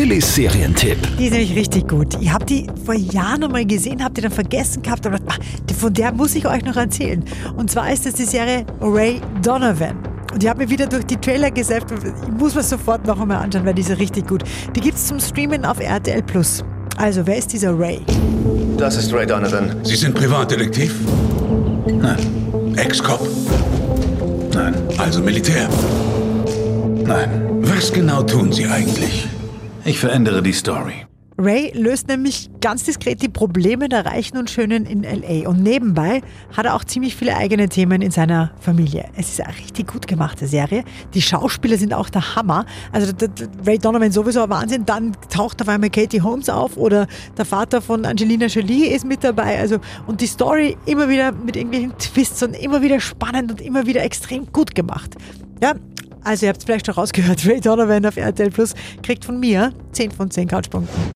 Silly Serientipp. Die ist nämlich richtig gut. Ich habe die vor Jahren einmal gesehen, habe die dann vergessen gehabt, aber von der muss ich euch noch erzählen. Und zwar ist das die Serie Ray Donovan. Und ich habe mir wieder durch die Trailer gesäft. Ich muss mir sofort noch einmal anschauen, weil die ist richtig gut. Die gibt es zum Streamen auf RTL Plus. Also, wer ist dieser Ray? Das ist Ray Donovan. Sie sind Privatdetektiv? Nein. Ex-Cop? Nein. Also Militär? Nein. Was genau tun Sie eigentlich? Ich verändere die Story. Ray löst nämlich ganz diskret die Probleme der Reichen und Schönen in LA. Und nebenbei hat er auch ziemlich viele eigene Themen in seiner Familie. Es ist eine richtig gut gemachte Serie. Die Schauspieler sind auch der Hammer. Also Ray Donovan sowieso ein Wahnsinn. Dann taucht auf einmal Katie Holmes auf oder der Vater von Angelina Jolie ist mit dabei. Also und die Story immer wieder mit irgendwelchen Twists und immer wieder spannend und immer wieder extrem gut gemacht. Ja, also ihr habt es vielleicht schon rausgehört, Ray Donovan auf RTL Plus kriegt von mir 10 von 10 Couchpunkten.